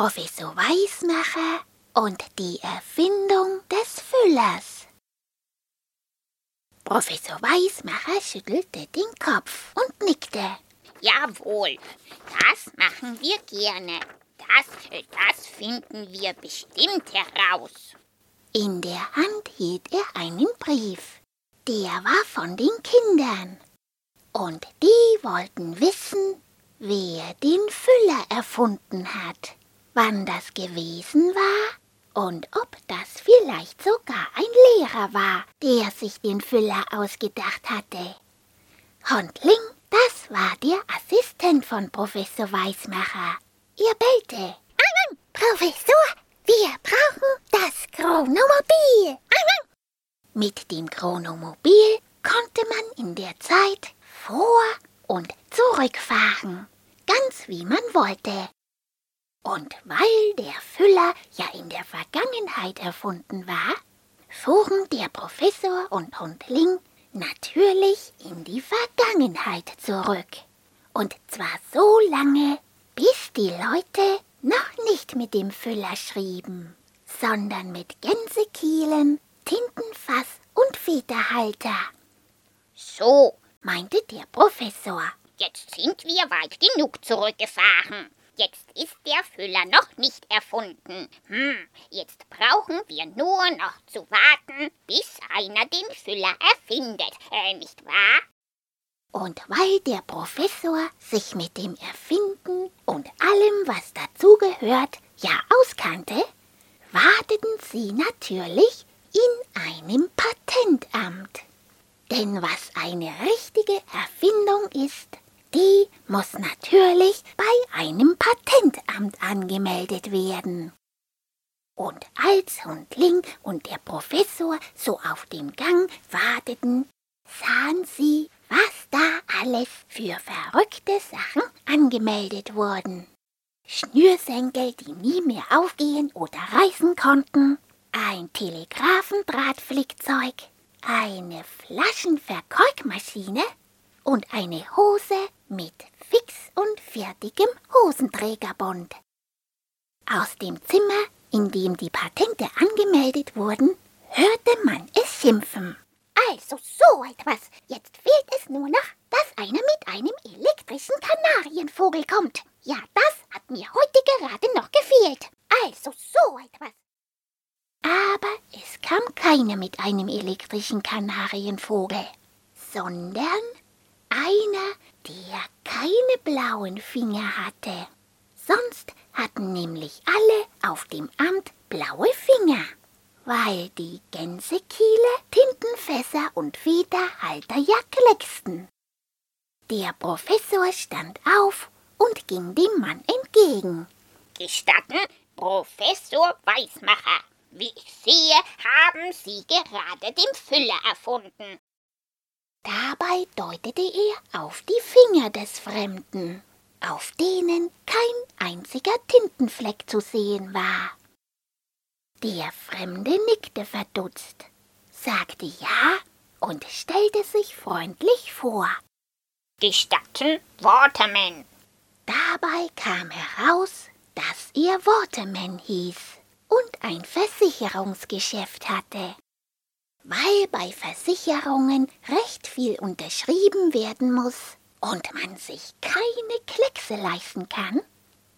Professor Weismacher und die Erfindung des Füllers. Professor Weismacher schüttelte den Kopf und nickte. Jawohl, das machen wir gerne. Das, das finden wir bestimmt heraus. In der Hand hielt er einen Brief. Der war von den Kindern. Und die wollten wissen, wer den Füller erfunden hat, wann das gewesen war und ob das vielleicht sogar ein Lehrer war, der sich den Füller ausgedacht hatte. Hundling, das war der Assistent von Professor Weismacher. Er bellte. Professor, wir brauchen das Chronomobil. Mit dem Chronomobil konnte man in der Zeit vor- und zurückfahren, ganz wie man wollte. Und weil der Füller ja in der Vergangenheit erfunden war, fuhren der Professor und Hundling natürlich in die Vergangenheit zurück. Und zwar so lange, bis die Leute noch nicht mit dem Füller schrieben, sondern mit Gänsekielen, Tintenfass und Federhalter. So, meinte der Professor. jetzt sind wir weit genug zurückgefahren. Jetzt ist der Füller noch nicht erfunden. Hm, jetzt brauchen wir nur noch zu warten, bis einer den Füller erfindet, äh, nicht wahr? Und weil der Professor sich mit dem Erfinden und allem, was dazugehört, ja auskannte, warteten sie natürlich in einem Patentamt. Denn was eine richtige Erfindung ist, muss natürlich bei einem Patentamt angemeldet werden. Und als Hundling und der Professor so auf dem Gang warteten, sahen sie, was da alles für verrückte Sachen angemeldet wurden. Schnürsenkel, die nie mehr aufgehen oder reißen konnten, ein Telegraphendrahtflickzeug, eine Flaschenverkorkmaschine und eine Hose mit fix und fertigem Hosenträgerbund. Aus dem Zimmer, in dem die Patente angemeldet wurden, hörte man es schimpfen. Also so etwas. Jetzt fehlt es nur noch, dass einer mit einem elektrischen Kanarienvogel kommt. Ja, das hat mir heute gerade noch gefehlt. Also so etwas. Aber es kam keiner mit einem elektrischen Kanarienvogel, sondern blauen Finger hatte. Sonst hatten nämlich alle auf dem Amt blaue Finger, weil die Gänsekiele, Tintenfässer und Federhalter ja klecksten. Der Professor stand auf und ging dem Mann entgegen. Gestatten, Professor Weismacher. Wie ich sehe, haben Sie gerade den Füller erfunden. Dabei deutete er auf die Finger des Fremden, auf denen kein einziger Tintenfleck zu sehen war. Der Fremde nickte verdutzt, sagte ja und stellte sich freundlich vor. Gestatten, Waterman. Dabei kam heraus, dass er Waterman hieß und ein Versicherungsgeschäft hatte. Weil bei Versicherungen recht viel unterschrieben werden muss und man sich keine Kleckse leisten kann,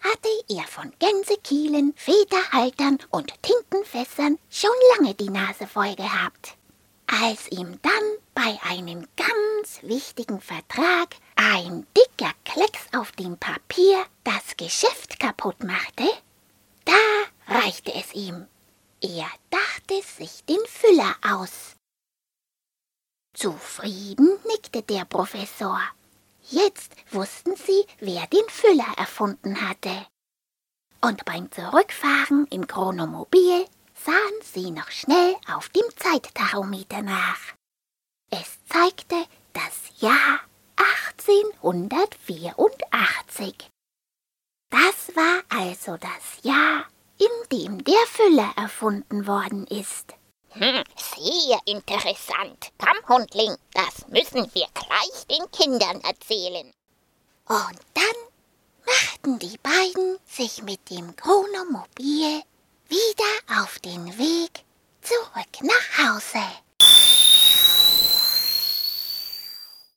hatte er von Gänsekielen, Federhaltern und Tintenfässern schon lange die Nase voll gehabt. Als ihm dann bei einem ganz wichtigen Vertrag ein dicker Klecks auf dem Papier das Geschäft kaputt machte, da reichte es ihm. Er dachte sich den Füller aus. Zufrieden nickte der Professor. Jetzt wussten sie, wer den Füller erfunden hatte. Und beim Zurückfahren im Chronomobil sahen sie noch schnell auf dem Zeittachometer nach. Es zeigte das Jahr 1884. Das war also das Jahr, in dem der Füller erfunden worden ist. Hm, sehr interessant. Komm, Hundling, das müssen wir gleich den Kindern erzählen. Und dann machten die beiden sich mit dem Chronomobil wieder auf den Weg zurück nach Hause.